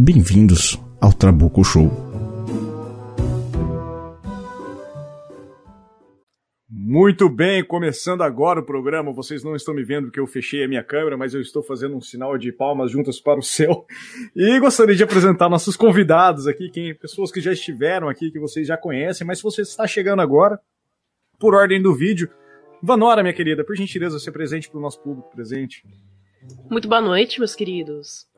Bem-vindos ao Trabuco Show. Muito bem, começando agora o programa. Vocês não estão me vendo porque eu fechei a minha câmera, mas eu estou fazendo um sinal de palmas juntas para o céu. E gostaria de apresentar nossos convidados aqui, quem, pessoas que já estiveram aqui, que vocês já conhecem, mas se você está chegando agora, por ordem do vídeo, Vanora, minha querida, por gentileza, ser presente para o nosso público presente. Muito boa noite, meus queridos.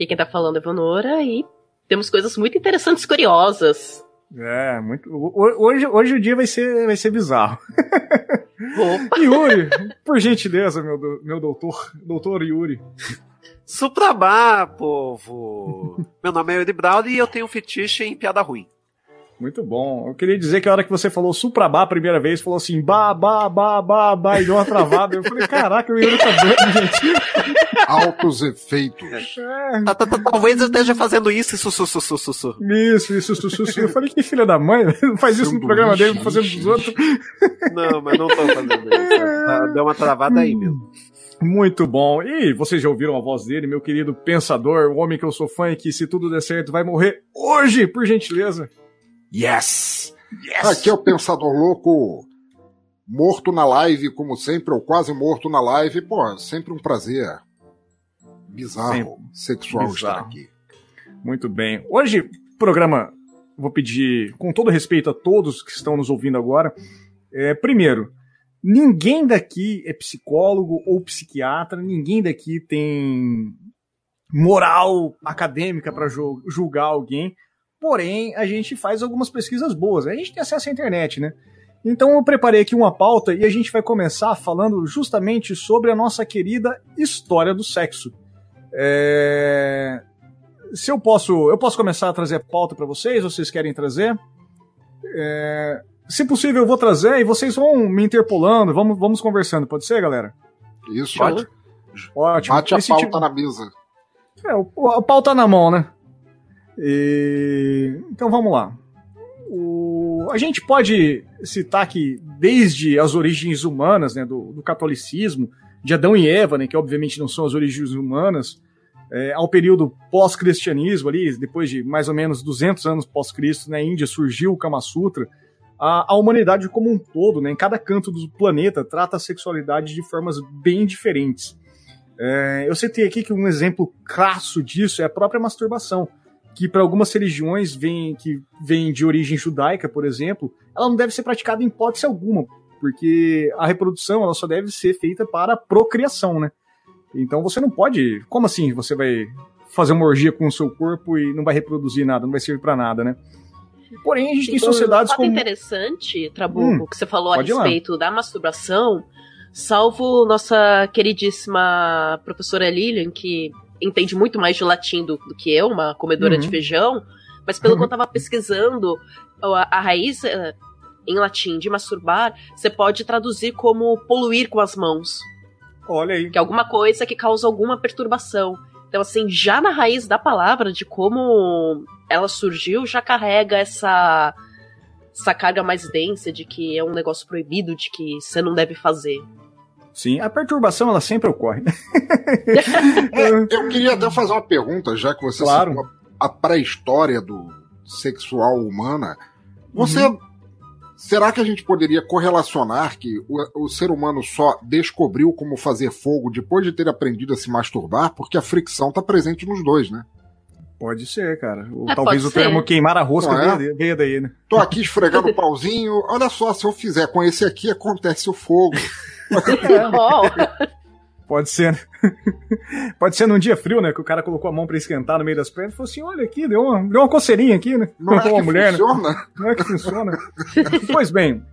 Aqui quem está falando é Vanora e temos coisas muito interessantes e curiosas é, muito. Hoje, hoje o dia vai ser, vai ser bizarro. Opa. Yuri, por gentileza, meu, meu doutor, doutor Yuri. Suprabá, povo! meu nome é Yuri Brown e eu tenho um fetiche em piada ruim. Muito bom. Eu queria dizer que a hora que você falou Suprabá a primeira vez, falou assim, ba, ba, ba, ba, ba, e deu uma travada. Eu falei, caraca, o Yuri tá doido, gente. Altos efeitos. É. Tá, tá, tá, talvez eu esteja fazendo isso, isso, isso, isso, isso. Isso, isso, isso, isso. Eu falei, que filha da mãe, não faz isso no programa dele, fazendo dos outros. Não, mas não tô fazendo isso. Deu uma travada aí mesmo. Muito bom. E vocês já ouviram a voz dele, meu querido pensador, o homem que eu sou fã e que, se tudo der certo, vai morrer hoje, por gentileza. Yes! yes! Aqui é o Pensador Louco, morto na live, como sempre, ou quase morto na live. Pô, sempre um prazer bizarro, sempre. sexual bizarro. estar aqui. Muito bem. Hoje, programa, vou pedir, com todo respeito a todos que estão nos ouvindo agora, é, primeiro, ninguém daqui é psicólogo ou psiquiatra, ninguém daqui tem moral acadêmica para julgar alguém. Porém, a gente faz algumas pesquisas boas. A gente tem acesso à internet, né? Então eu preparei aqui uma pauta e a gente vai começar falando justamente sobre a nossa querida história do sexo. É... Se eu posso, eu posso começar a trazer a pauta para vocês, vocês querem trazer? É... Se possível, eu vou trazer e vocês vão me interpolando, vamos, vamos conversando, pode ser, galera? Isso, pode. Ótimo. Bate a Esse pauta tipo... na mesa. É, o, a pauta na mão, né? E... Então vamos lá. O... A gente pode citar que desde as origens humanas, né, do, do, catolicismo, de Adão e Eva, né, que obviamente não são as origens humanas, é, ao período pós-cristianismo ali, depois de mais ou menos 200 anos pós-Cristo, na né, Índia surgiu o Kama Sutra, a, a, humanidade como um todo, né, em cada canto do planeta, trata a sexualidade de formas bem diferentes. É, eu citei aqui que um exemplo crasso disso é a própria masturbação que para algumas religiões vem, que vem de origem judaica, por exemplo, ela não deve ser praticada em hipótese alguma, porque a reprodução ela só deve ser feita para procriação, né? Então você não pode, como assim você vai fazer uma orgia com o seu corpo e não vai reproduzir nada, não vai servir para nada, né? Porém, a gente tem sociedades um como... interessante, Trabuco, hum, que você falou a respeito da masturbação, salvo nossa queridíssima professora Lilian, que entende muito mais de latim do, do que eu, uma comedora uhum. de feijão, mas pelo que eu tava pesquisando, a, a raiz uh, em latim de masturbar, você pode traduzir como poluir com as mãos. Olha aí. Que é alguma coisa que causa alguma perturbação. Então, assim, já na raiz da palavra, de como ela surgiu, já carrega essa, essa carga mais densa de que é um negócio proibido, de que você não deve fazer. Sim, a perturbação ela sempre ocorre. é, eu queria até fazer uma pergunta, já que você claro. citou a pré-história do sexual humana. Você uhum. será que a gente poderia correlacionar que o, o, ser humano só descobriu como fazer fogo depois de ter aprendido a se masturbar, porque a fricção está presente nos dois, né? Pode ser, cara. Ou, é, talvez o termo queimar a rosca é? veio daí, né? Tô aqui esfregando o pauzinho. Olha só, se eu fizer com esse aqui, acontece o fogo. Pode ser. Pode ser num dia frio, né? Que o cara colocou a mão para esquentar no meio das pernas e falou assim: olha aqui, deu uma, deu uma coceirinha aqui, né? Não é que mulher, né? funciona. Né? Não é que funciona. pois bem,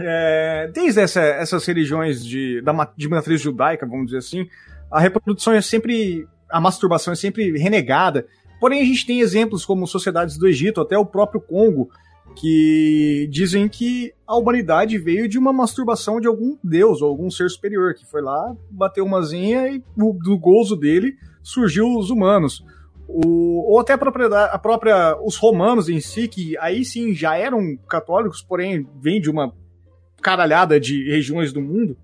é, desde essa, essas religiões de, da, de matriz judaica, vamos dizer assim, a reprodução é sempre. A masturbação é sempre renegada Porém, a gente tem exemplos como sociedades do Egito, até o próprio Congo, que dizem que a humanidade veio de uma masturbação de algum deus ou algum ser superior, que foi lá, bateu uma zinha e do gozo dele surgiu os humanos. O, ou até a própria, a própria, os romanos em si, que aí sim já eram católicos, porém vêm de uma caralhada de regiões do mundo.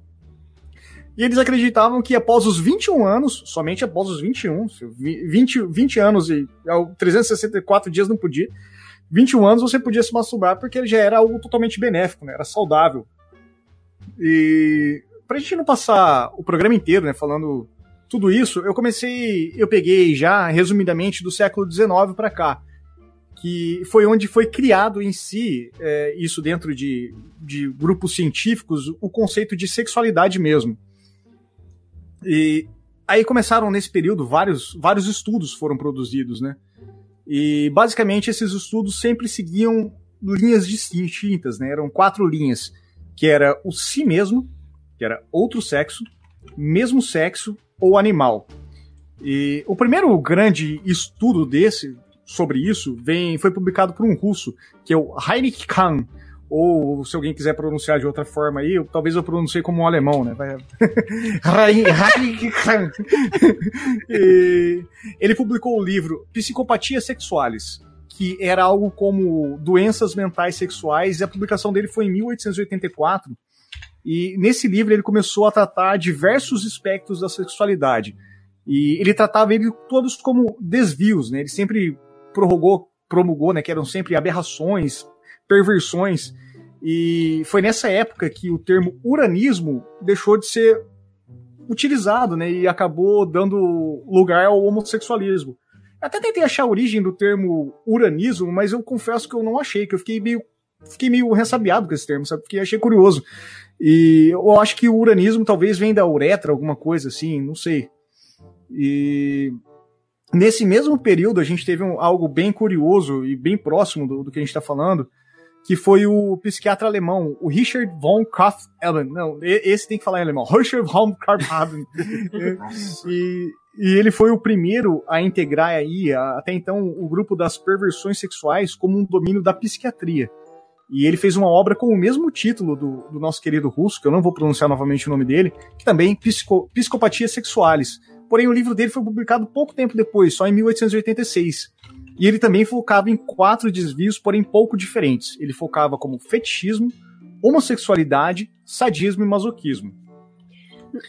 E eles acreditavam que após os 21 anos, somente após os 21, 20, 20 anos e 364 dias não podia, 21 anos você podia se masturbar porque já era algo totalmente benéfico, né? Era saudável. E pra gente não passar o programa inteiro, né, falando tudo isso, eu comecei, eu peguei já resumidamente do século XIX para cá, que foi onde foi criado em si, é, isso dentro de, de grupos científicos, o conceito de sexualidade mesmo. E aí começaram nesse período vários, vários estudos foram produzidos, né? E basicamente esses estudos sempre seguiam linhas distintas, né? Eram quatro linhas, que era o si mesmo, que era outro sexo, mesmo sexo ou animal. E o primeiro grande estudo desse sobre isso vem foi publicado por um russo, que é o Heinrich Kahn, ou se alguém quiser pronunciar de outra forma aí, eu, talvez eu pronuncie como um alemão, né? ele publicou o livro Psicopatias Sexuais, que era algo como doenças mentais sexuais, e a publicação dele foi em 1884. E nesse livro ele começou a tratar diversos aspectos da sexualidade. E ele tratava ele todos como desvios, né? Ele sempre prorrogou, promulgou, né, que eram sempre aberrações, perversões e foi nessa época que o termo uranismo deixou de ser utilizado, né? E acabou dando lugar ao homossexualismo. Até tentei achar a origem do termo uranismo, mas eu confesso que eu não achei, que eu fiquei meio, fiquei meio ressabiado com esse termo, sabe? Porque achei curioso. E eu acho que o uranismo talvez venha da uretra, alguma coisa assim, não sei. E nesse mesmo período a gente teve um, algo bem curioso e bem próximo do, do que a gente está falando, que foi o psiquiatra alemão, o Richard von Kraft-Ebben. Não, esse tem que falar em alemão. Richard von Kraft-Ebben. e, e ele foi o primeiro a integrar aí, até então, o grupo das perversões sexuais como um domínio da psiquiatria. E ele fez uma obra com o mesmo título do, do nosso querido russo, que eu não vou pronunciar novamente o nome dele, que também Psico, Psicopatias Sexuais. Porém, o livro dele foi publicado pouco tempo depois, só em 1886. E ele também focava em quatro desvios, porém pouco diferentes. Ele focava como fetichismo, homossexualidade, sadismo e masoquismo.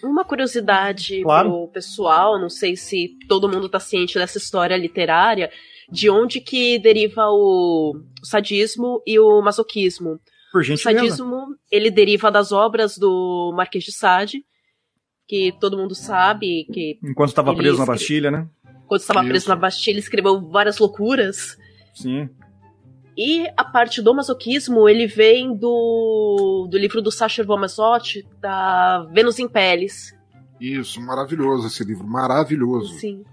Uma curiosidade claro. pro pessoal, não sei se todo mundo tá ciente dessa história literária, de onde que deriva o sadismo e o masoquismo. Por gente o sadismo, ele deriva das obras do Marquês de Sade, que todo mundo sabe que... Enquanto estava preso na Bastilha, né? Quando estava preso na Bastilha, escreveu várias loucuras. Sim. E a parte do masoquismo, ele vem do, do livro do Sacher Vomazotti, da Vênus em Peles. Isso, maravilhoso esse livro, maravilhoso. Sim.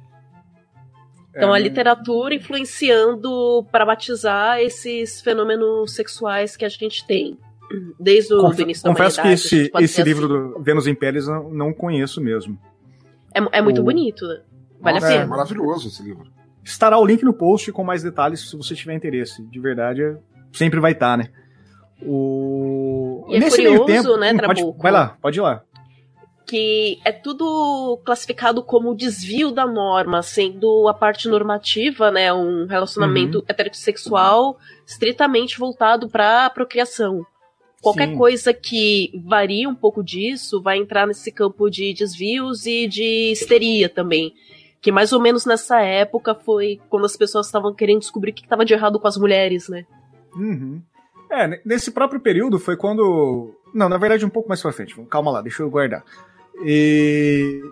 Então, é, a literatura influenciando para batizar esses fenômenos sexuais que a gente tem. Desde o Conf início da Confesso que esse, esse livro assim. do Vênus em Peles eu não conheço mesmo. É, é muito o... bonito, né? Vale Nossa, a pena. É maravilhoso esse livro. Estará o link no post com mais detalhes se você tiver interesse. De verdade, sempre vai estar, né? O... E é Nesse curioso, meio tempo, né, hum, pode, vai lá, pode ir lá. Que é tudo classificado como desvio da norma, sendo a parte normativa, né, um relacionamento uhum. heterossexual estritamente voltado para a procriação. Qualquer Sim. coisa que varie um pouco disso vai entrar nesse campo de desvios e de histeria também que mais ou menos nessa época foi quando as pessoas estavam querendo descobrir o que estava de errado com as mulheres, né? Uhum. É, nesse próprio período foi quando. Não, na verdade, um pouco mais pra frente. Calma lá, deixa eu guardar. E.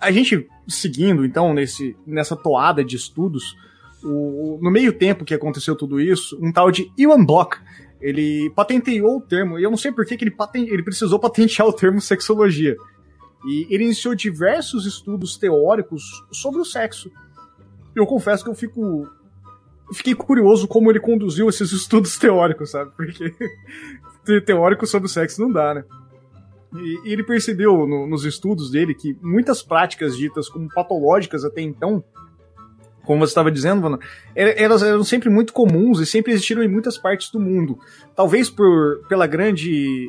A gente seguindo, então, nesse, nessa toada de estudos, o, no meio tempo que aconteceu tudo isso, um tal de Iwan Bloch, ele patenteou o termo, e eu não sei por que, que ele, ele precisou patentear o termo sexologia. E ele iniciou diversos estudos teóricos sobre o sexo. Eu confesso que eu fico. Fiquei curioso como ele conduziu esses estudos teóricos, sabe? Porque teórico sobre o sexo não dá, né? E, ele percebeu no, nos estudos dele que muitas práticas ditas como patológicas até então como você estava dizendo, mano, elas eram sempre muito comuns e sempre existiram em muitas partes do mundo. Talvez por pela grande,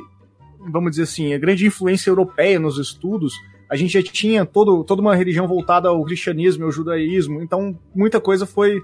vamos dizer assim, a grande influência europeia nos estudos, a gente já tinha todo, toda uma religião voltada ao cristianismo e ao judaísmo, então muita coisa foi,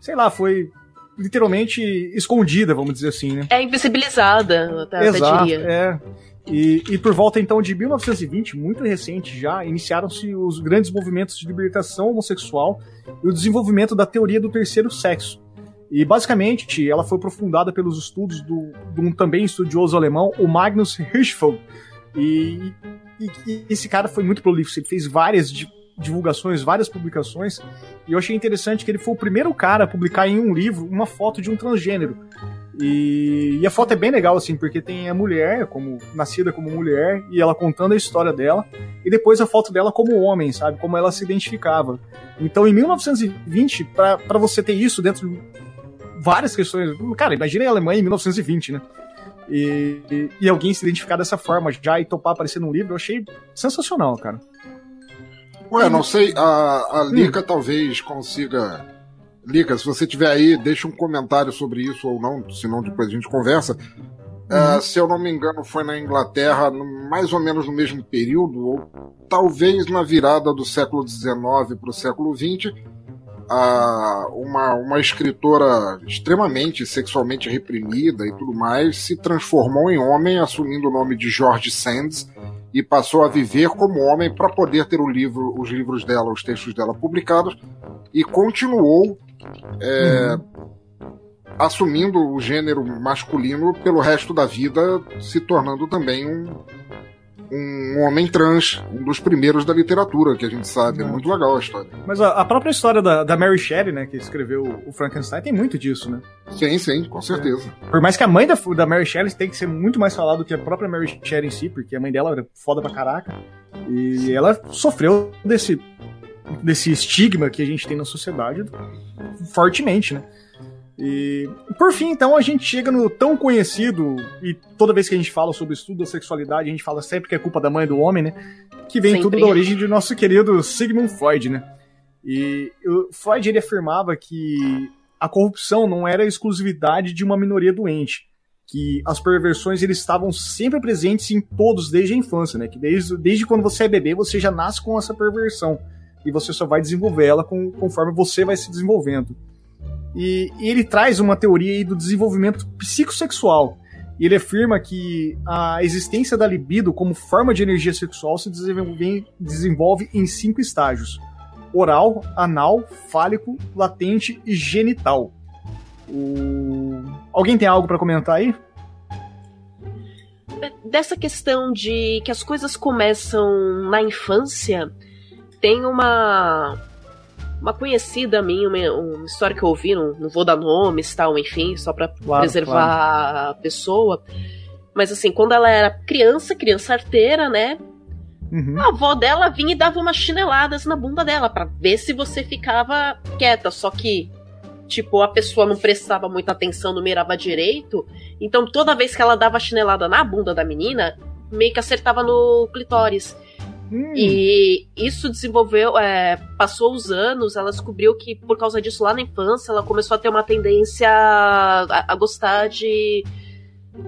sei lá, foi literalmente escondida, vamos dizer assim, né? É invisibilizada, até, Exato, diria. É. E, e, por volta então de 1920, muito recente já, iniciaram-se os grandes movimentos de libertação homossexual e o desenvolvimento da teoria do terceiro sexo. E basicamente ela foi aprofundada pelos estudos do, de um também estudioso alemão, o Magnus Hirschfeld. E, e, e esse cara foi muito prolífico, ele fez várias divulgações, várias publicações, e eu achei interessante que ele foi o primeiro cara a publicar em um livro uma foto de um transgênero. E, e, a foto é bem legal, assim, porque tem a mulher, como nascida como mulher, e ela contando a história dela, e depois a foto dela como homem, sabe? Como ela se identificava. Então, em 1920, para você ter isso dentro de várias questões. Cara, imagina a Alemanha em 1920, né? E, e, e, alguém se identificar dessa forma já e topar aparecer num livro, eu achei sensacional, cara. Ué, não sei, a, a Lica hum. talvez consiga. Lica, se você tiver aí, deixa um comentário sobre isso ou não, senão depois a gente conversa. Uhum. Uh, se eu não me engano, foi na Inglaterra, no, mais ou menos no mesmo período, ou talvez na virada do século XIX para o século XX, uh, uma, uma escritora extremamente sexualmente reprimida e tudo mais se transformou em homem, assumindo o nome de George Sands e passou a viver como homem para poder ter o livro, os livros dela, os textos dela publicados e continuou é, uhum. assumindo o gênero masculino pelo resto da vida, se tornando também um, um homem trans, um dos primeiros da literatura, que a gente sabe. É muito legal a história. Mas a, a própria história da, da, Mary Shelley, né, que escreveu o Frankenstein, tem muito disso, né? Sim, sim, com certeza. É. Por mais que a mãe da, da Mary Shelley tem que ser muito mais falada do que a própria Mary Shelley em si, porque a mãe dela era foda pra caraca. E ela sofreu desse, desse estigma que a gente tem na sociedade fortemente, né? E por fim, então, a gente chega no tão conhecido, e toda vez que a gente fala sobre o estudo da sexualidade, a gente fala sempre que é culpa da mãe do homem, né? Que vem sempre. tudo da origem de nosso querido Sigmund Freud, né? E o Freud ele afirmava que a corrupção não era exclusividade de uma minoria doente, que as perversões eles estavam sempre presentes em todos desde a infância, né? Que desde, desde quando você é bebê você já nasce com essa perversão e você só vai desenvolver ela com, conforme você vai se desenvolvendo. E, ele traz uma teoria do desenvolvimento psicossexual. E ele afirma que a existência da libido como forma de energia sexual se desenvolve, desenvolve em cinco estágios: oral, anal, fálico, latente e genital. O... Alguém tem algo para comentar aí? Dessa questão de que as coisas começam na infância, tem uma uma conhecida minha, uma, uma, história que eu ouvi, não, não vou dar nomes, tal, enfim, só para claro, preservar claro. a pessoa. Mas assim, quando ela era criança, criança arteira, né? Uhum. A avó dela vinha e dava umas chineladas na bunda dela para ver se você ficava quieta. Só que, tipo, a pessoa não prestava muita atenção, não mirava direito. Então, toda vez que ela dava chinelada na bunda da menina, meio que acertava no clitóris. Hum. E isso desenvolveu, é, passou os anos, ela descobriu que por causa disso lá na infância ela começou a ter uma tendência a, a gostar de,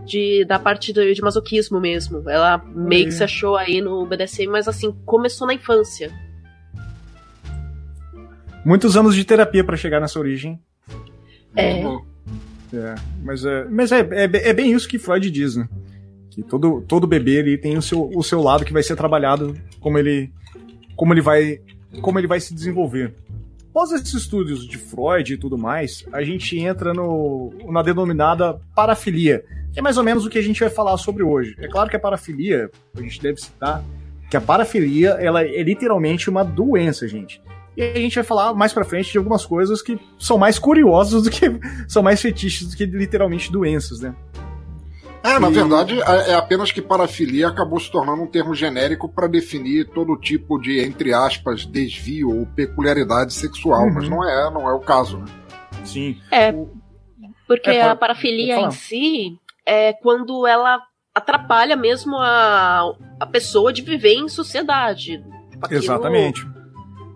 de da parte de, de masoquismo mesmo. Ela meio que se achou aí no BDSM, mas assim, começou na infância. Muitos anos de terapia para chegar nessa origem. É. é mas é, mas é, é, é bem isso que Freud diz, né? Que todo, todo bebê ele tem o seu, o seu lado que vai ser trabalhado como ele, como ele vai como ele vai se desenvolver. Após esses estudos de Freud e tudo mais, a gente entra no, na denominada parafilia, que é mais ou menos o que a gente vai falar sobre hoje. É claro que a parafilia, a gente deve citar, que a parafilia ela é literalmente uma doença, gente. E a gente vai falar mais pra frente de algumas coisas que são mais curiosas do que são mais fetiches do que literalmente doenças, né? É, na verdade, é, é apenas que parafilia acabou se tornando um termo genérico para definir todo tipo de, entre aspas, desvio ou peculiaridade sexual, uhum. mas não é, não é o caso, né? Sim. É, porque é, a parafilia em si é quando ela atrapalha mesmo a, a pessoa de viver em sociedade. Aquilo... Exatamente.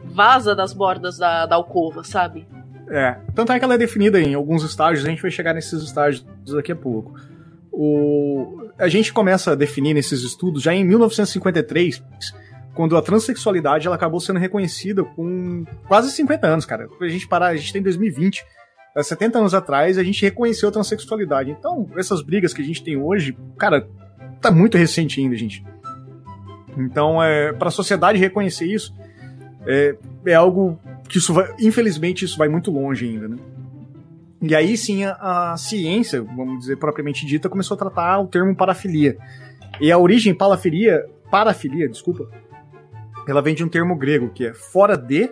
vaza das bordas da, da alcova, sabe? É. Tanto é que ela é definida em alguns estágios, a gente vai chegar nesses estágios daqui a pouco. O, a gente começa a definir nesses estudos já em 1953, quando a transexualidade ela acabou sendo reconhecida com quase 50 anos, cara. A gente parar, a gente tem 2020. 70 anos atrás, a gente reconheceu a transexualidade. Então, essas brigas que a gente tem hoje, cara, tá muito recente ainda, gente. Então, é, para a sociedade reconhecer isso, é, é algo que isso vai, infelizmente, isso vai muito longe ainda, né? E aí sim a, a, ciência, vamos dizer propriamente dita, começou a tratar o termo parafilia. E a origem parafilia, parafilia, desculpa, ela vem de um termo grego que é fora de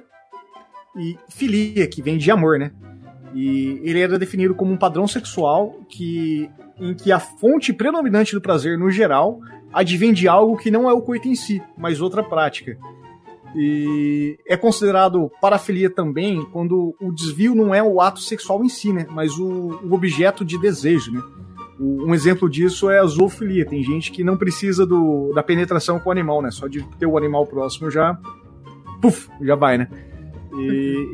e filia, que vem de amor, né? E ele era definido como um padrão sexual que, em que a fonte predominante do prazer, no geral, advém de algo que não é o coito em si, mas outra prática. E é considerado parafilia também quando o desvio não é o ato sexual em si, né? Mas o, o objeto de desejo, né? O, um exemplo disso é a zoofilia. Tem gente que não precisa do, da penetração com o animal, né? Só de ter o animal próximo já. Puf, já vai, né? E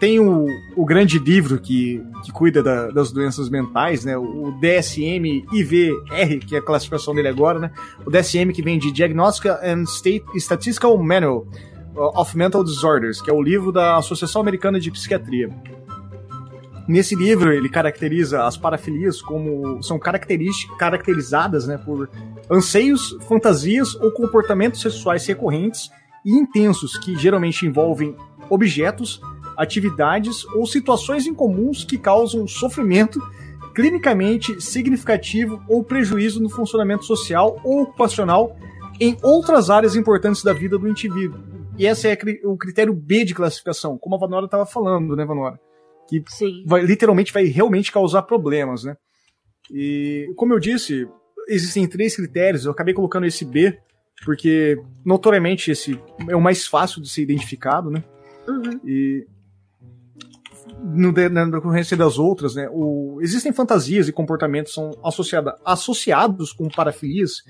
tem o, o grande livro que, que cuida da, das doenças mentais, né? O DSM-IVR, que é a classificação dele agora, né? O DSM que vem de Diagnostic and State Statistical Manual of Mental Disorders, que é o livro da Associação Americana de Psiquiatria. Nesse livro, ele caracteriza as parafilias como são caracterizadas né, por anseios, fantasias ou comportamentos sexuais recorrentes e intensos que geralmente envolvem objetos, atividades ou situações incomuns que causam sofrimento clinicamente significativo ou prejuízo no funcionamento social ou ocupacional em outras áreas importantes da vida do indivíduo, e esse é o critério B de classificação, como a Vanora estava falando, né, Vanora? Que vai, literalmente vai realmente causar problemas, né? E, como eu disse, existem três critérios, eu acabei colocando esse B, porque notoriamente esse é o mais fácil de ser identificado, né? Uhum. E no, na decorrência das outras, né? O, existem fantasias e comportamentos são associada, associados com parafilias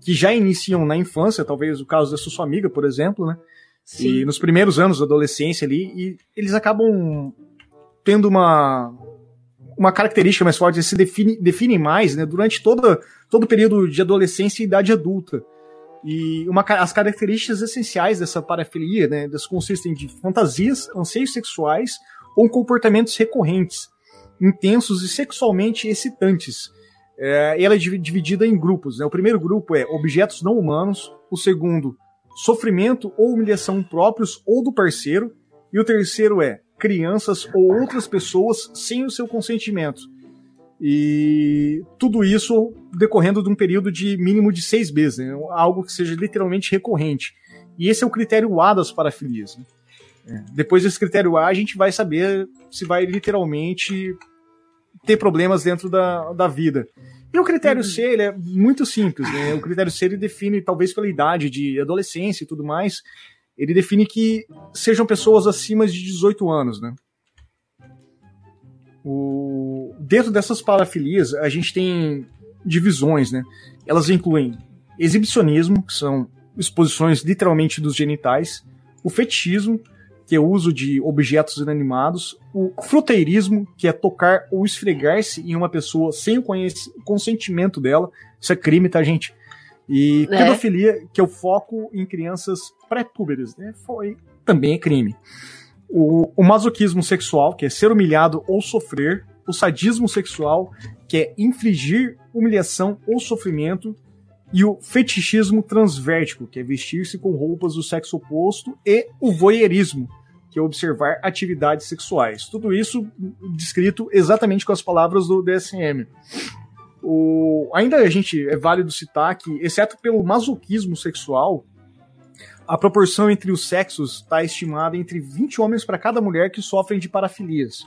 que já iniciam na infância, talvez o caso da sua amiga, por exemplo, né? Sim. E nos primeiros anos da adolescência ali, e eles acabam tendo uma uma característica mais forte, eles se define, definem mais né, durante toda, todo o período de adolescência e idade adulta. E uma, as características essenciais dessa parafilia, né, das consistem de fantasias, anseios sexuais ou comportamentos recorrentes, intensos e sexualmente excitantes. É, ela é dividida em grupos. Né? O primeiro grupo é objetos não humanos, o segundo, sofrimento ou humilhação próprios ou do parceiro, e o terceiro é crianças ou outras pessoas sem o seu consentimento. E tudo isso decorrendo de um período de mínimo de seis meses, né? algo que seja literalmente recorrente. E esse é o critério A das parafilias. Né? É. Depois desse critério A, a gente vai saber se vai literalmente ter problemas dentro da, da vida. E o critério. C ele é muito simples, né? O critério C ele define, talvez pela idade de adolescência e tudo mais, ele define que sejam pessoas acima de 18 anos, né? O... Dentro dessas parafilias, a gente tem divisões, né? Elas incluem exibicionismo, que são exposições literalmente dos genitais, o fetichismo, que é o uso de objetos inanimados, o fruteirismo, que é tocar ou esfregar-se em uma pessoa sem o consentimento dela, isso é crime, tá, gente? E é. pedofilia, que é o foco em crianças pré-púberes, né? Foi, também é crime. O, o masoquismo sexual, que é ser humilhado ou sofrer, o sadismo sexual, que é infligir humilhação ou sofrimento, e o fetichismo transvértico, que é vestir-se com roupas do sexo oposto, e o voyeurismo, que é observar atividades sexuais. Tudo isso descrito exatamente com as palavras do DSM. O, ainda a gente é válido citar que, exceto pelo masoquismo sexual, a proporção entre os sexos está estimada entre 20 homens para cada mulher que sofrem de parafilias.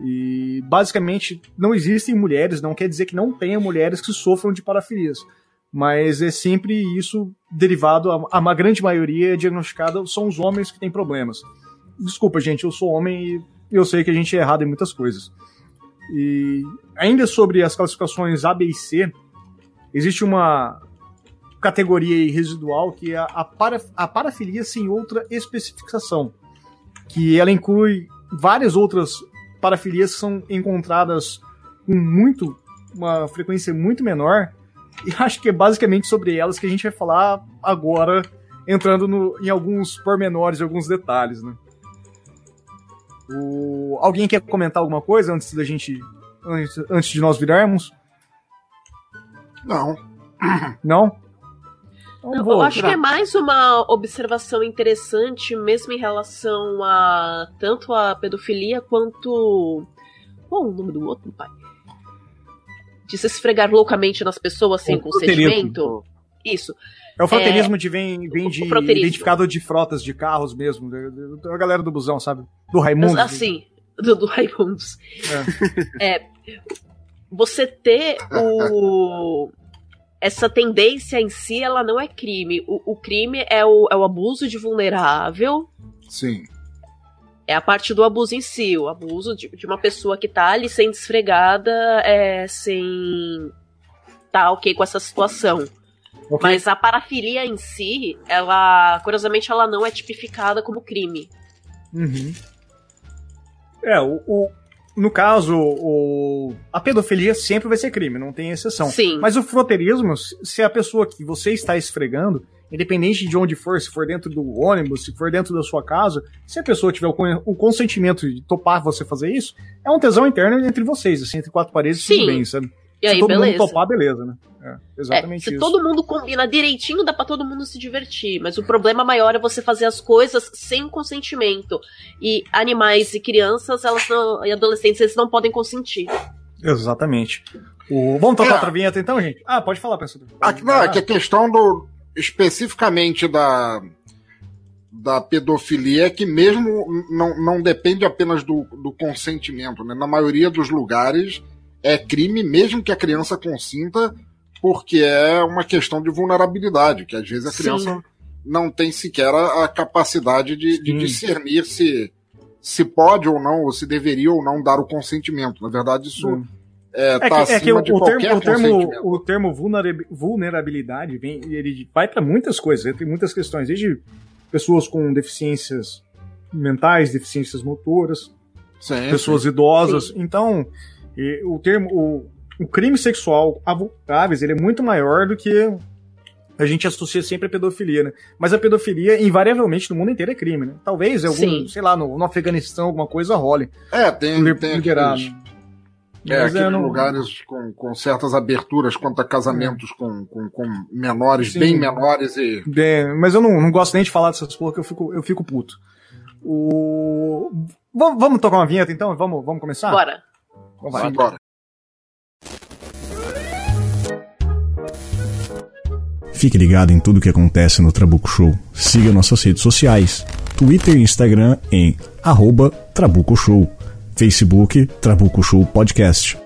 E basicamente não existem mulheres, não quer dizer que não tenha mulheres que sofram de parafilias, mas é sempre isso derivado, a, a grande maioria diagnosticada são os homens que têm problemas. Desculpa, gente, eu sou homem e eu sei que a gente é errado em muitas coisas. E ainda sobre as classificações A, B e C, existe uma categoria residual que é a, para, a parafilia sem outra especificação. que ela inclui várias outras parafilias que são encontradas com muito uma frequência muito menor e acho que é basicamente sobre elas que a gente vai falar agora, entrando no, em alguns pormenores, alguns detalhes, né? O... Alguém quer comentar alguma coisa antes da gente. Antes, antes de nós virarmos? Não. Não? Então, eu acho que é mais uma observação interessante, mesmo em relação a tanto a pedofilia quanto. Qual o nome do outro, pai? De se esfregar loucamente nas pessoas sem consentimento. Isso. É o fronteirismo é, de vem, vem de identificado de frotas de carros mesmo. A galera do busão, sabe? Do Raimundo. Assim, do, do Raimundos. É. é. Você ter o. Essa tendência em si, ela não é crime. O, o crime é o, é o abuso de vulnerável. Sim. É a parte do abuso em si, o abuso de, de uma pessoa que tá ali sendo esfregada, é, sem tá ok com essa situação. Okay. Mas a parafilia em si, ela, curiosamente, ela não é tipificada como crime. Uhum. É, o, o, no caso, o, a pedofilia sempre vai ser crime, não tem exceção. Sim. Mas o fronteirismo, se a pessoa que você está esfregando, independente de onde for, se for dentro do ônibus, se for dentro da sua casa, se a pessoa tiver o, consentimento de topar você fazer isso, é um tesão interno entre vocês, assim, entre quatro paredes, Sim. tudo bem, sabe? E aí, todo beleza. mundo topar, beleza, né? É, exatamente é, se isso. todo mundo combina direitinho, dá para todo mundo se divertir. Mas o problema maior é você fazer as coisas sem consentimento. E animais e crianças, elas não, e adolescentes, eles não podem consentir. Exatamente. O... Vamos tocar é. outra vinheta então, gente? Ah, pode falar, pensador. Aqui, não, é que a questão do. especificamente da. Da pedofilia é que mesmo não, não depende apenas do, do consentimento, né? Na maioria dos lugares, é crime mesmo que a criança consinta, porque é uma questão de vulnerabilidade, que às vezes a criança Sim. não tem sequer a, capacidade de, de, discernir se, se pode ou não, ou se deveria ou não dar o consentimento. Na verdade, isso. Hum. É, é, tá que, é que o, o, termo, o, termo, o termo vulnerabilidade vem, ele vai para muitas coisas, tem muitas questões, desde pessoas com deficiências mentais, deficiências motoras, Sempre. pessoas idosas. Sim. Então, e o termo, o, o crime sexual avultáveis, ele é muito maior do que a gente associa sempre a pedofilia, né? Mas a pedofilia, invariavelmente, no mundo inteiro é crime, né? Talvez algum, Sim. sei lá, no, no Afeganistão, alguma coisa role. É, tem, tem aqueles, é, aqueles é, não... lugares com, com certas aberturas quanto a casamentos é. com, com, com, menores, Sim. bem menores e... Bem, mas eu não, não gosto nem de falar dessas porra que eu fico, eu fico puto. O... Vamos, vamos tocar uma vinheta então? Vamos, vamos começar? Bora. Então vai. Embora. Fique ligado em tudo que acontece no Trabuco Show. Siga nossas redes sociais: Twitter e Instagram em arroba Trabuco Show, Facebook Trabuco Show Podcast.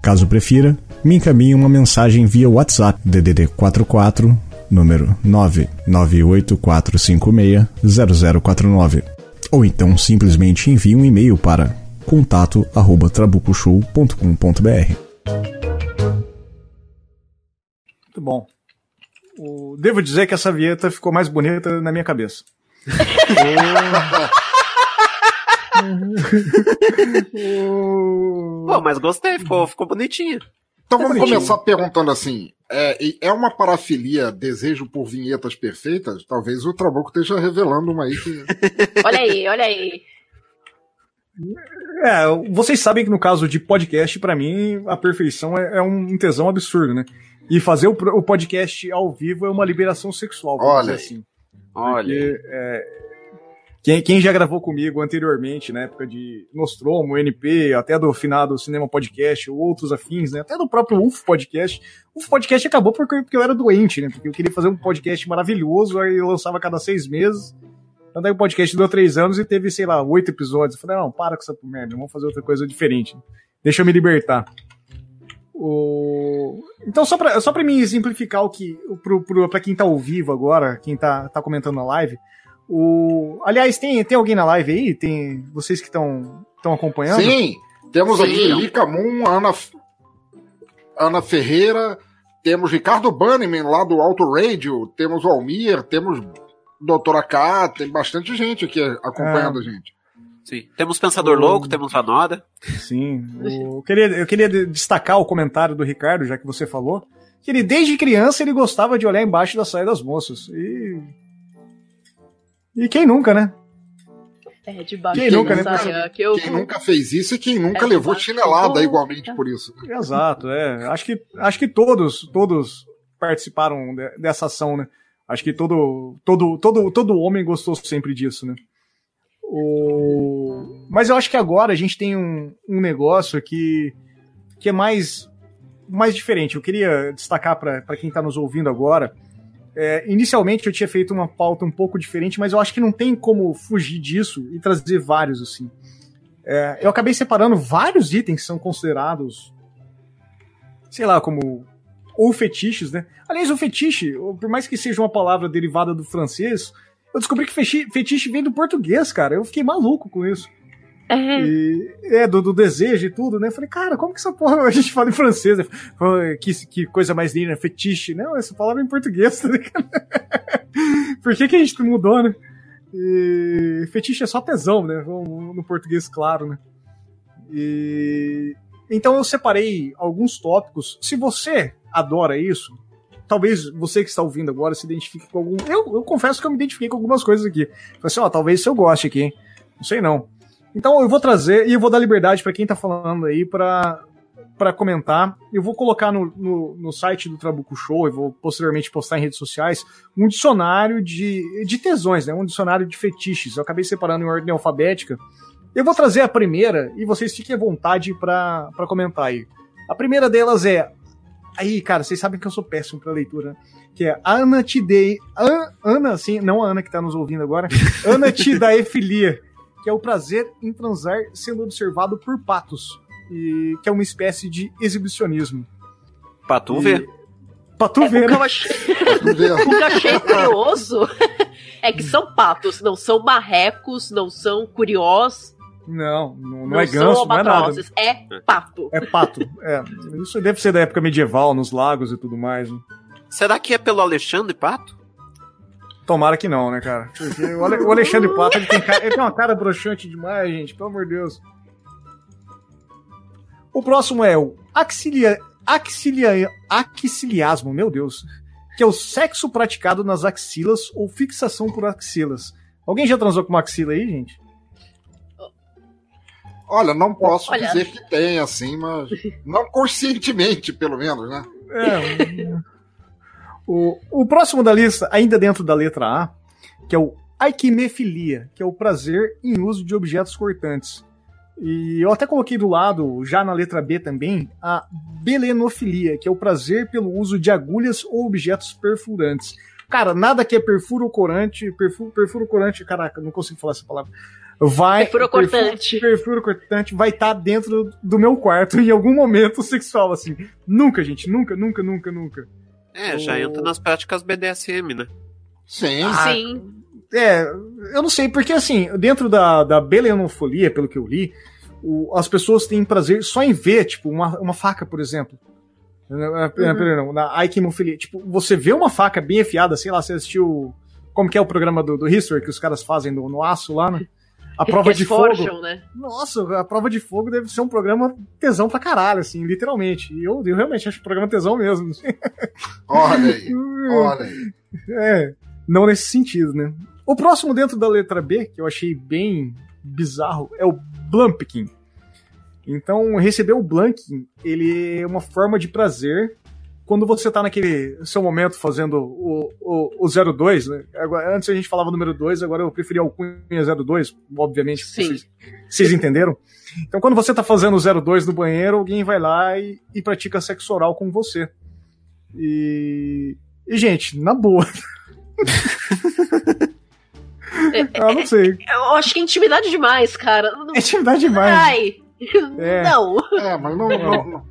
Caso prefira, me encaminhe uma mensagem via WhatsApp DDD 44 número 99845600049 ou então simplesmente envie um e-mail para contato arroba trabucoshow.com.br. Muito bom. O... Devo dizer que essa vinheta ficou mais bonita na minha cabeça. Pô, mas gostei, ficou, ficou bonitinho. Então vamos começar perguntando assim: é, é uma parafilia desejo por vinhetas perfeitas? Talvez o Trabuco esteja revelando uma aí que. olha aí, olha aí. É, vocês sabem que no caso de podcast, para mim, a perfeição é, é, um tesão absurdo, né? E fazer o, o podcast ao vivo é uma liberação sexual, olha assim. Olha. Porque, é, quem, quem, já gravou comigo anteriormente, na época de Nostromo, NP, até do finado Cinema Podcast, ou outros afins, né? Até do próprio UF Podcast. O UF Podcast acabou porque, porque eu era doente, né? Porque eu queria fazer um podcast maravilhoso, aí eu lançava a cada seis meses. Então daí o podcast deu três anos e teve, sei lá, oito episódios. Eu falei, não, para com essa merda, vamos fazer outra coisa diferente. Deixa eu me libertar. O... Então, só pra, só pra me exemplificar o que. Pro, pro, pra quem tá ao vivo agora, quem tá, tá comentando na live. O... Aliás, tem, tem alguém na live aí? Tem vocês que estão acompanhando? Sim, temos Sim. aqui Lica Moon, Ana, Ana Ferreira, temos Ricardo Bannerman lá do Auto Radio, temos o Almir, temos Doutora K, tem bastante gente aqui acompanhando é. a gente. Sim. Temos Pensador o... Louco, temos Vanoda. Sim. O... Eu, queria, eu queria destacar o comentário do Ricardo, já que você falou, que ele, desde criança, ele gostava de olhar embaixo da saia das moças. E. E quem nunca, né? É, debaixo quem nunca, né? saia. Que eu... Quem nunca fez isso e quem nunca é, levou chinelada igualmente por isso. Exato, é. Acho que, acho que todos, todos participaram de, dessa ação, né? Acho que todo, todo, todo, todo homem gostou sempre disso, né? O... Mas eu acho que agora a gente tem um, um negócio que, que é mais, mais diferente. Eu queria destacar para quem está nos ouvindo agora. É, inicialmente eu tinha feito uma pauta um pouco diferente, mas eu acho que não tem como fugir disso e trazer vários assim. É, eu acabei separando vários itens que são considerados, sei lá, como ou fetiches, né? Aliás, o fetiche, por mais que seja uma palavra derivada do francês, eu descobri que fetiche vem do português, cara. Eu fiquei maluco com isso. É. E, é, do, do, desejo e tudo, né? Eu falei, cara, como que essa porra a gente fala em francês? Que, que coisa mais linda, fetiche. Não, essa palavra é em português, tá ligado? Por que, que a gente mudou, né? E, fetiche é só tesão, né? No português, claro, né? E, então eu separei alguns tópicos. Se você adora isso, talvez você que está ouvindo agora se identifique com algum. Eu, eu confesso que eu me identifiquei com algumas coisas aqui. Falei assim, ó, talvez eu goste aqui, hein? Não sei não. Então eu vou trazer e eu vou dar liberdade para quem tá falando aí para para comentar. Eu vou colocar no, no, no, site do Trabuco Show, e vou posteriormente postar em redes sociais, um dicionário de, de tesões, né? Um dicionário de fetiches. Eu acabei separando em ordem alfabética. Eu vou trazer a primeira e vocês fiquem à vontade para comentar aí. A primeira delas é Aí, cara, vocês sabem que eu sou péssimo pra leitura. Que é Ana Tidei. An, Ana, assim, não a Ana que tá nos ouvindo agora. Ana Tidaefilia. Que é o prazer em transar sendo observado por patos. E que é uma espécie de exibicionismo. Patu vê. Patu é, vê. O que eu achei, o que eu achei curioso é que são patos, não são marrecos, não são curiosos não, não, não, é ganso, não é nada. É pato. É pato, é. Isso deve ser da época medieval, nos lagos e tudo mais. Né? Será que é pelo Alexandre Pato? Tomara que não, né, cara? Porque o Alexandre Pato ele tem, cara, ele tem uma cara broxante demais, gente, pelo amor de Deus. O próximo é o axilia, axilia, axiliasmo, meu Deus. Que é o sexo praticado nas axilas ou fixação por axilas. Alguém já transou com uma axila aí, gente? Olha, não posso Olha. dizer que tem, assim, mas. Não conscientemente, pelo menos, né? É. o, o próximo da lista, ainda dentro da letra A, que é o aiquimefilia, que é o prazer em uso de objetos cortantes. E eu até coloquei do lado, já na letra B também, a belenofilia, que é o prazer pelo uso de agulhas ou objetos perfurantes. Cara, nada que é perfuro corante, perfuro, perfuro corante, caraca, não consigo falar essa palavra vai. Perfuro cortante. Perfuro, cortante vai estar tá dentro do meu quarto em algum momento sexual, assim. Nunca, gente. Nunca, nunca, nunca, nunca. É, já entra nas práticas BDSM, né? Sim. Ah, Sim. É, eu não sei, porque assim, dentro da, da belenofolia, pelo que eu li, o, as pessoas têm prazer só em ver, tipo, uma, uma faca, por exemplo. Uhum. Perdão, na aikimofilia. Tipo, você vê uma faca bem afiada, sei lá, você assistiu. Como que é o programa do, do History que os caras fazem no, no aço lá, né? A prova de fogo. Né? Nossa, a prova de fogo deve ser um programa tesão pra caralho, assim, literalmente. E eu, eu realmente acho o programa tesão mesmo. Olha aí, olha aí. É, não nesse sentido, né? O próximo dentro da letra B, que eu achei bem bizarro, é o Blumpkin. Então, receber o Blanking, ele é uma forma de prazer quando você tá naquele seu momento fazendo o, o, o 02, né? Agora, antes a gente falava número 2, agora eu preferi o Cunha 02, obviamente, vocês, vocês, entenderam? Então, quando você tá fazendo o 02 no banheiro, alguém vai lá e, e pratica sexo oral com você. E, e gente, na boa. eu não sei. Eu acho que é intimidade demais, cara. É intimidade demais. Ai. É. Não. É, mas não, não, não.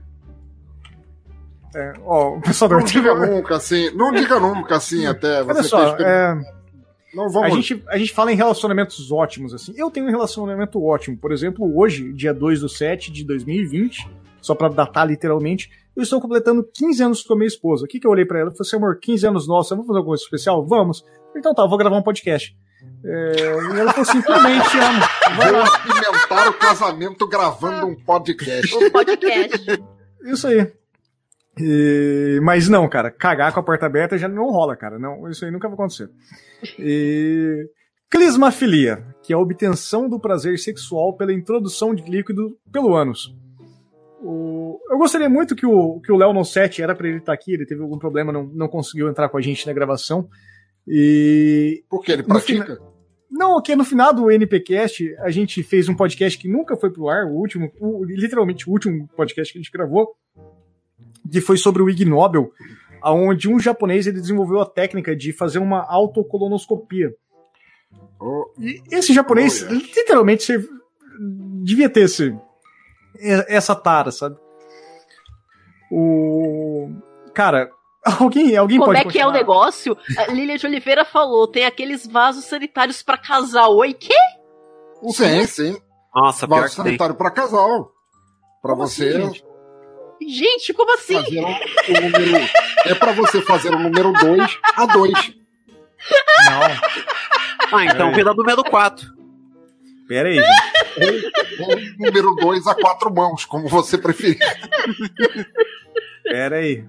É, ó, o pessoal não diga nunca assim, não diga nunca assim até. Olha só, é... não vamos. A gente, a gente fala em relacionamentos ótimos assim. Eu tenho um relacionamento ótimo, por exemplo, hoje, dia 2 do 7 de 2020, só para datar literalmente, eu estou completando 15 anos com a minha esposa. O que, que eu olhei para ela? Eu falei assim, amor, 15 anos nossos, vamos fazer alguma coisa especial? Vamos. Então tá, eu vou gravar um podcast. É, e ela falou assim, também te amo. Vou apimentar o casamento gravando um podcast. Um podcast. Isso aí. E, mas não, cara, cagar com a porta aberta já não rola, cara. Não, isso aí nunca vai acontecer. E, clismafilia, que é a obtenção do prazer sexual pela introdução de líquido pelo ânus. O, eu gostaria muito que o que o Léo Nonsete era para ele estar tá aqui, ele teve algum problema, não, não conseguiu entrar com a gente na gravação. E. Por que ele pratica? Fina... Não, que no final do NPcast a gente fez um podcast que nunca foi pro ar, o último, o, literalmente o último podcast que a gente gravou, que foi sobre o Ig Nobel, onde um japonês ele desenvolveu a técnica de fazer uma autocolonoscopia. Oh. E esse japonês oh, yeah. literalmente devia ter esse, essa tara, sabe? O cara, Alguém, alguém Como pode é que continuar? é o negócio? A Lilia de Oliveira falou, tem aqueles vasos sanitários para casal. Oi, quê? Sim, sim. Nossa, vaso sanitário para casal. Para você. Assim, gente? como assim? Um, um número, é para você fazer o número 2 a 2. Não. Ah, então pela número 4. Pera aí. Ou, ou número 2 a quatro mãos, como você preferir. Pera aí.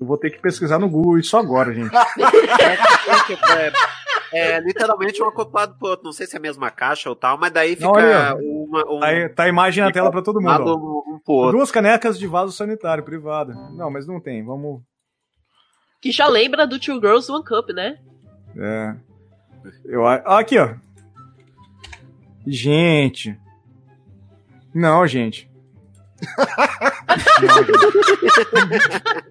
Eu vou ter que pesquisar no Google isso agora, gente. é, literalmente um acoplado pro outro. Não sei se é a mesma caixa ou tal, mas daí fica não, uma. Um, tá, tá, a imagem na tela para todo mundo. Um Duas canecas de vaso sanitário privado. Não, mas não tem. Vamos. Que já lembra do Two Girls One Cup, né? É. Eu, aqui, ó. Gente. Não, gente. não, gente.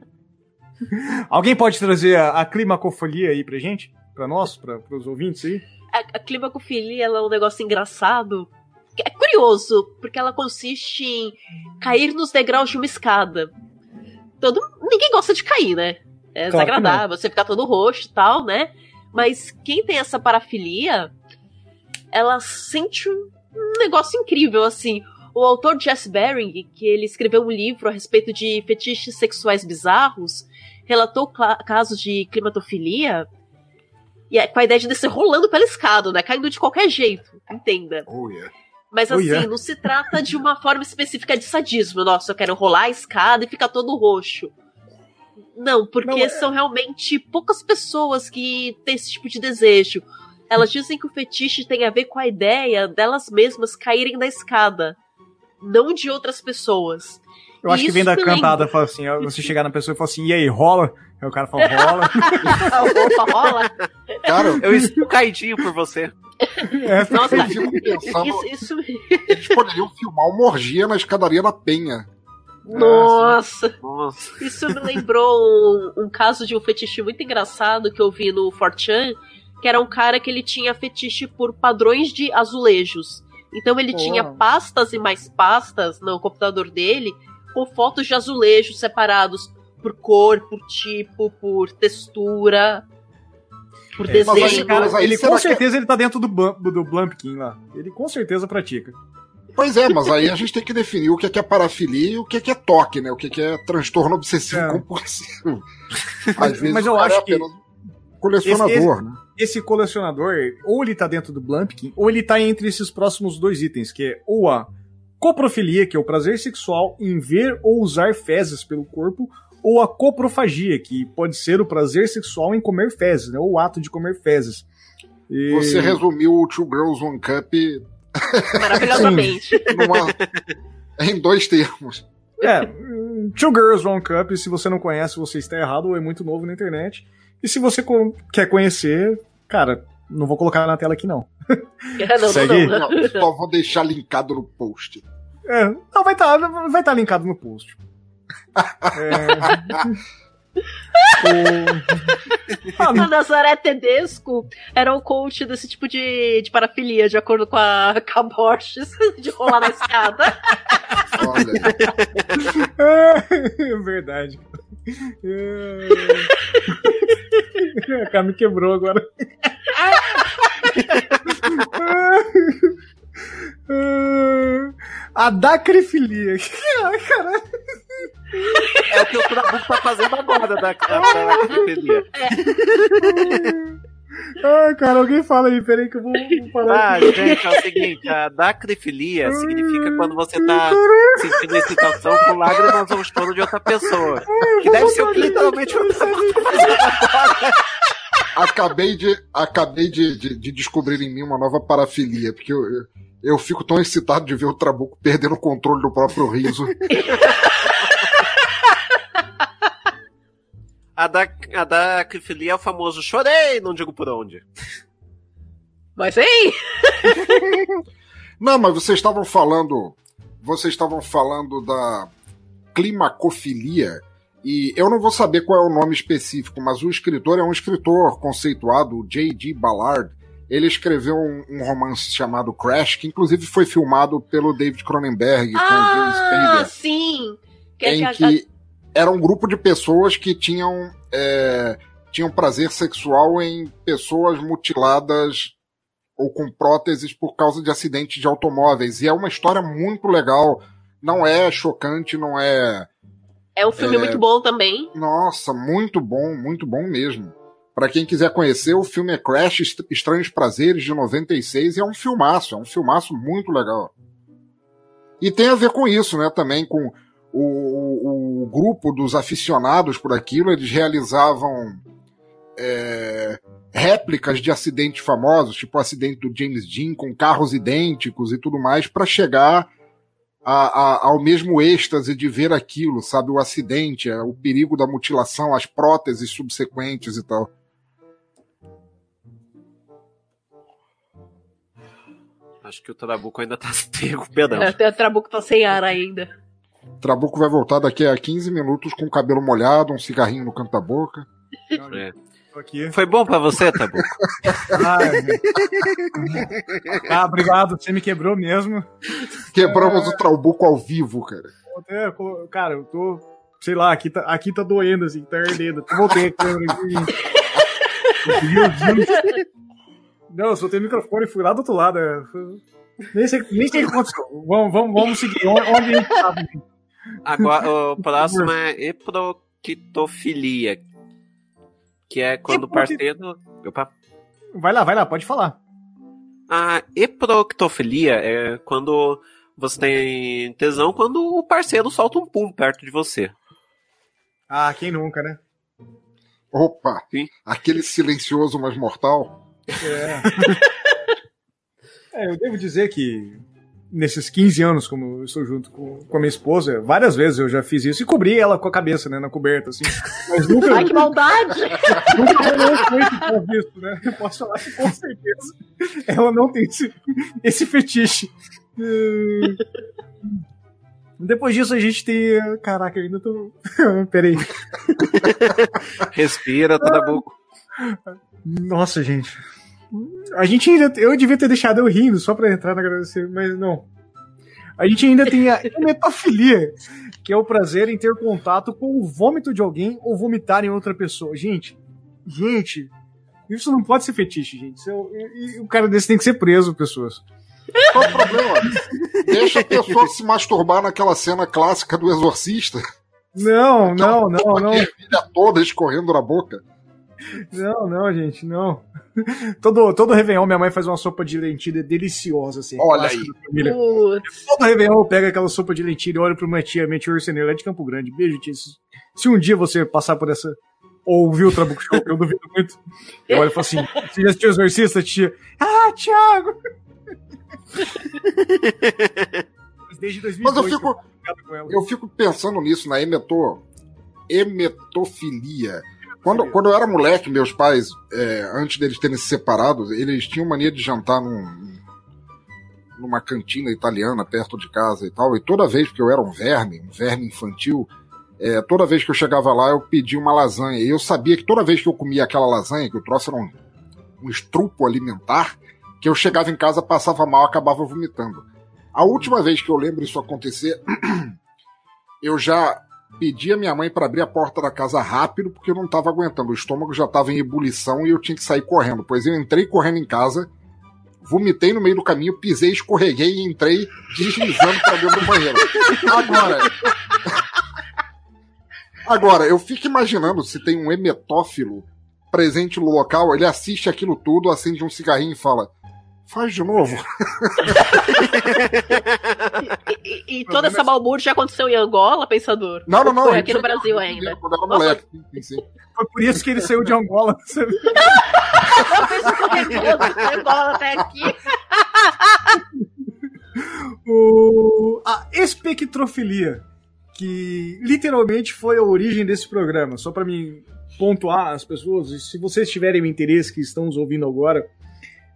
Alguém pode trazer a, a climacofolia aí pra gente? Pra nós, pra, pros ouvintes aí? A, a climacofilia é um negócio engraçado. É curioso, porque ela consiste em cair nos degraus de uma escada. Todo, ninguém gosta de cair, né? É claro desagradável, você ficar todo roxo e tal, né? Mas quem tem essa parafilia, ela sente um negócio incrível, assim. O autor Jess Baring, que ele escreveu um livro a respeito de fetiches sexuais bizarros, relatou casos de climatofilia e é com a ideia de descer rolando pela escada, né? Caindo de qualquer jeito, entenda. Oh, yeah. Mas oh, assim, oh, yeah. não se trata de uma forma específica de sadismo. Nossa, eu quero rolar a escada e ficar todo roxo. Não, porque não, é... são realmente poucas pessoas que têm esse tipo de desejo. Elas dizem que o fetiche tem a ver com a ideia delas mesmas caírem da escada, não de outras pessoas. Eu acho que vem da cantada, fala assim, você chegar na pessoa e falar assim, e aí, rola? Aí o cara fala, rola. Opa, rola. Cara, eu estou caidinho por você. É, Nossa, eu fico pensando, isso, isso... eles poderiam filmar uma orgia na escadaria da Penha. Nossa. Nossa. Isso me lembrou um, um, caso de um fetiche muito engraçado que eu vi no Fortran, que era um cara que ele tinha fetiche por padrões de azulejos. Então ele oh. tinha pastas e mais pastas no computador dele com fotos de azulejos separados por cor, por tipo, por textura, por é, desenho. Cara, ele com certeza que... ele tá dentro do, do Blumpkin lá. Ele com certeza pratica. Pois é, mas aí a gente tem que definir o que é, parafilia e o que é, toque, né? O que é transtorno obsessivo é. compulsivo. Às vezes mas eu acho é que colecionador, esse, esse, né? Esse colecionador, ou ele tá dentro do Blumpkin, ou ele tá entre esses próximos dois itens, que é ou a coprofilia, que é o prazer sexual em ver ou usar fezes pelo corpo, ou a coprofagia, que pode ser o prazer sexual em comer fezes, né, ou o ato de comer fezes. E... Você resumiu o Two Girls One Cup maravilhosamente numa... em dois termos. É, Two Girls One Cup, se você não conhece, você está errado ou é muito novo na internet. E se você quer conhecer, cara, não vou colocar na tela aqui não. Não, Segue. Não, não, não. Só vou deixar linkado no post. É, não, vai estar tá, vai tá linkado no post. É... o... ah, Nazaré Tedesco era o coach desse tipo de, de parafilia, de acordo com a, com a Borges, de rolar na escada. Olha. É verdade. É... A cara me quebrou agora. A dacrifilia. Caralho. É o que o Trabuco tá fazendo agora da, dacrifilia. Ah, cara, alguém fala aí, peraí que eu vou, vou parar. Ah, gente, é o seguinte, a dacrifilia significa quando você tá sentindo excitação com lágrimas ou estouro de outra pessoa. Que deve ser literalmente o que tá Acabei de, acabei de, de, de, descobrir em mim uma nova parafilia, porque eu, eu, eu fico tão excitado de ver o Trabuco perdendo o controle do próprio riso. A da, a da Crifilia é o famoso chorei, não digo por onde. Mas ei! não, mas vocês estavam falando. Vocês estavam falando da climacofilia. E eu não vou saber qual é o nome específico, mas o escritor é um escritor conceituado, o J.D. Ballard. Ele escreveu um, um, romance chamado Crash, que inclusive foi filmado pelo David Cronenberg ah, com o James Spader. sim! Que em que, que era um grupo de pessoas que tinham, é, tinham prazer sexual em pessoas mutiladas ou com próteses por causa de acidentes de automóveis. E é uma história muito legal. Não é chocante, não é. É um filme é... muito bom também. Nossa, muito bom, muito bom mesmo. Para quem quiser conhecer, o filme é Crash Estranhos Prazeres de 96 e é um filmaço, é um filmaço muito legal. E tem a ver com isso, né? Também com o, o, grupo dos aficionados por aquilo, eles realizavam é, réplicas de acidentes famosos, tipo o acidente do James Dean, com carros idênticos e tudo mais, para chegar a, a, ao mesmo êxtase de ver aquilo, sabe? O acidente, é, o perigo da mutilação, as próteses subsequentes e tal. Acho que o Trabuco ainda tá sem recuperando. É, o Trabuco tá sem ar ainda. Trabuco vai voltar daqui a 15 minutos com o cabelo molhado, um cigarrinho no canto da boca. É. Foi bom para você, Trabuco? ah, obrigado, você me quebrou mesmo. Quebramos é... o Trabuco ao vivo, cara. Cara, eu tô. Sei lá, aqui tá, aqui tá doendo, assim, tá ardendo. Voltei aqui. Não, eu soltei o microfone e fui lá do outro lado. É, nem sei, nem sei o que aconteceu. Vamos, vamos, vamos seguir. Onde a gente tá? Agora, o próximo é eproquitofilia. Que é quando o parceiro. Opa. Vai lá, vai lá, pode falar. A eproctofilia é quando você tem tesão quando o parceiro solta um pum perto de você. Ah, quem nunca, né? Opa! Sim. Aquele silencioso, mas mortal. É. é, eu devo dizer que nesses 15 anos, como eu estou junto com, com a minha esposa, várias vezes eu já fiz isso e cobri ela com a cabeça, né, na coberta, assim. Mas nunca. Ai, que maldade! Nunca não foi visto, né? Eu posso falar que com certeza ela não tem esse, esse fetiche. Depois disso a gente tem. Caraca, eu ainda tô. Peraí. Respira, tá na boca. Nossa, gente. A gente ainda. Eu devia ter deixado eu rindo só pra entrar na agradecer, mas não. A gente ainda tem a metafilia, que é o prazer em ter contato com o vômito de alguém ou vomitar em outra pessoa. Gente, gente, isso não pode ser fetiche, gente. Isso é, o cara desse tem que ser preso, pessoas. Qual o problema? Deixa a pessoa se masturbar naquela cena clássica do exorcista. Não, não, não, não. A toda escorrendo na boca. Não, não, gente, não. Todo, todo Réveillon minha mãe faz uma sopa de lentilha deliciosa, assim. Olha aí. Todo Réveillon pega aquela sopa de lentilha e olha pra uma tia, minha tia Ursaneira, lá de Campo Grande. Beijo, tia. Se um dia você passar por essa. Ou ouvir o Trabuco Show, eu duvido muito. Eu olho e falo assim: você já assistiu Exorcista, tia? Ah, Thiago! Desde 2002, Mas eu fico, eu fico pensando nisso, na emeto, emetofilia quando, quando eu era moleque, meus pais, é, antes deles terem se separado, eles tinham mania de jantar num, numa cantina italiana perto de casa e tal. E toda vez que eu era um verme, um verme infantil, é, toda vez que eu chegava lá, eu pedia uma lasanha. E eu sabia que toda vez que eu comia aquela lasanha, que o troço era um, um estrupo alimentar, que eu chegava em casa, passava mal, acabava vomitando. A última vez que eu lembro isso acontecer, eu já pedi a minha mãe para abrir a porta da casa rápido, porque eu não estava aguentando. O estômago já estava em ebulição e eu tinha que sair correndo. Pois eu entrei correndo em casa, vomitei no meio do caminho, pisei, escorreguei e entrei deslizando para dentro do banheiro. Agora. Agora, eu fico imaginando se tem um emetófilo presente no local, ele assiste aquilo tudo, acende um cigarrinho e fala: Faz de novo. e, e, e, toda essa balbúrdia já aconteceu em Angola, pensador? Não, não, não. Foi aqui no Brasil ainda. Quando era moleque. Sim, sim. Foi por isso que ele saiu de Angola. Você... Angola até aqui. o... A espectrofilia, que literalmente foi a origem desse programa. Só para me pontuar as pessoas, e se vocês tiverem o interesse que estão nos ouvindo agora,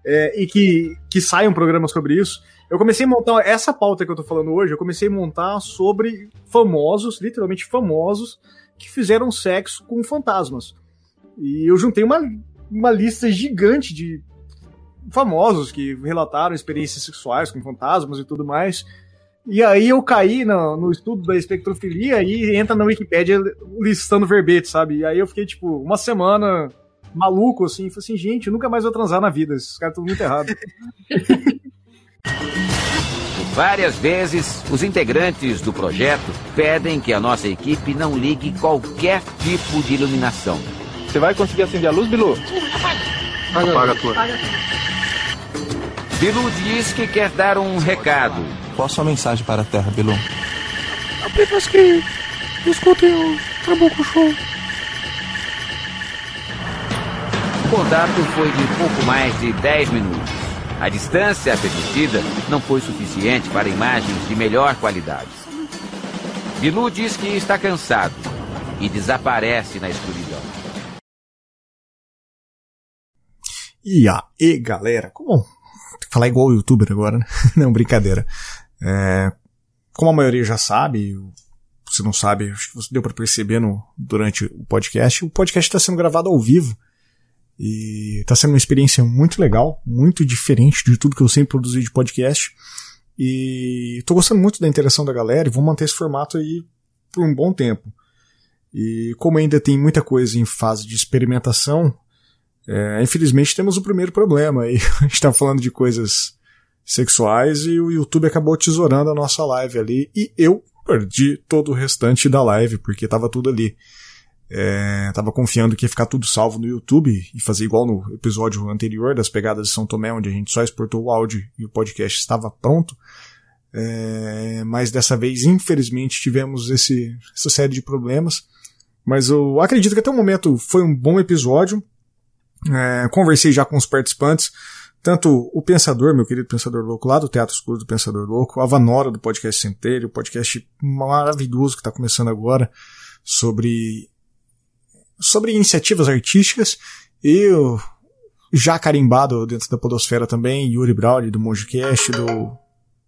é, e que, que saia um programa sobre isso. Eu comecei a montar essa pauta que eu tô falando hoje, eu comecei a montar sobre famosos, literalmente famosos, que fizeram sexo com fantasmas. E eu juntei uma, uma lista gigante de famosos que relataram experiências sexuais com fantasmas e tudo mais. E aí eu caí no, no estudo da espectrofilia e entra na Wikipedia listando verbete, sabe? E aí eu fiquei, tipo, uma semana maluco, assim, e falei assim, gente, nunca mais vou transar na vida, esses caras estão muito errados. Várias vezes, os integrantes do projeto pedem que a nossa equipe não ligue qualquer tipo de iluminação. Você vai conseguir acender a luz, Bilu? Apaga a tua. Bilu diz que quer dar um recado. Qual a sua mensagem para a Terra, Bilu? Apenas que escutem o Trabuco Show. Contato foi de pouco mais de 10 minutos. A distância permitida não foi suficiente para imagens de melhor qualidade. Bilu diz que está cansado e desaparece na escuridão. E aí, galera, como falar igual youtuber agora, né? não, brincadeira. É, como a maioria já sabe, se não sabe, acho que deu para perceber no, durante o podcast, o podcast está sendo gravado ao vivo e tá sendo uma experiência muito legal, muito diferente de tudo que eu sempre produzi de podcast. E tô gostando muito da interação da galera e vou manter esse formato aí por um bom tempo. E como ainda tem muita coisa em fase de experimentação, é, infelizmente temos o primeiro problema. E a gente tá falando de coisas sexuais e o YouTube acabou tesourando a nossa live ali. E eu perdi todo o restante da live, porque tava tudo ali. É, tava confiando que ia ficar tudo salvo no YouTube e fazer igual no episódio anterior das pegadas de São Tomé, onde a gente só exportou o áudio e o podcast estava pronto. É, mas dessa vez, infelizmente, tivemos esse, essa série de problemas. Mas eu acredito que até o momento foi um bom episódio. É, conversei já com os participantes, tanto o Pensador, meu querido Pensador Louco, lá do Teatro Escuro do Pensador Louco, a Vanora do Podcast Centeiro, o podcast maravilhoso que está começando agora, sobre sobre iniciativas artísticas e o já carimbado dentro da podosfera também, Yuri Brauli do MongeCast, do,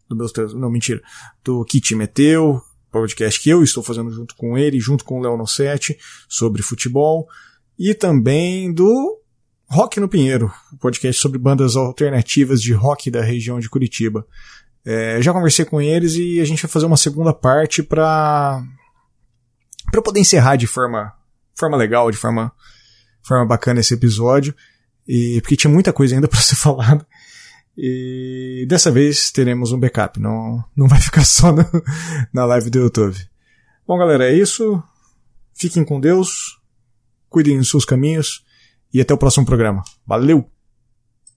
do meus, não, mentira, do Kit Meteu, podcast que eu estou fazendo junto com ele, junto com o Léo Nossetti, sobre futebol, e também do Rock no Pinheiro, podcast sobre bandas alternativas de rock da região de Curitiba. É, já conversei com eles e a gente vai fazer uma segunda parte para para poder encerrar de forma forma legal, de forma, forma bacana esse episódio. E porque tinha muita coisa ainda para ser falada. E dessa vez teremos um backup, não, não vai ficar só no, na live do YouTube. Bom, galera, é isso. Fiquem com Deus, cuidem dos seus caminhos e até o próximo programa. Valeu!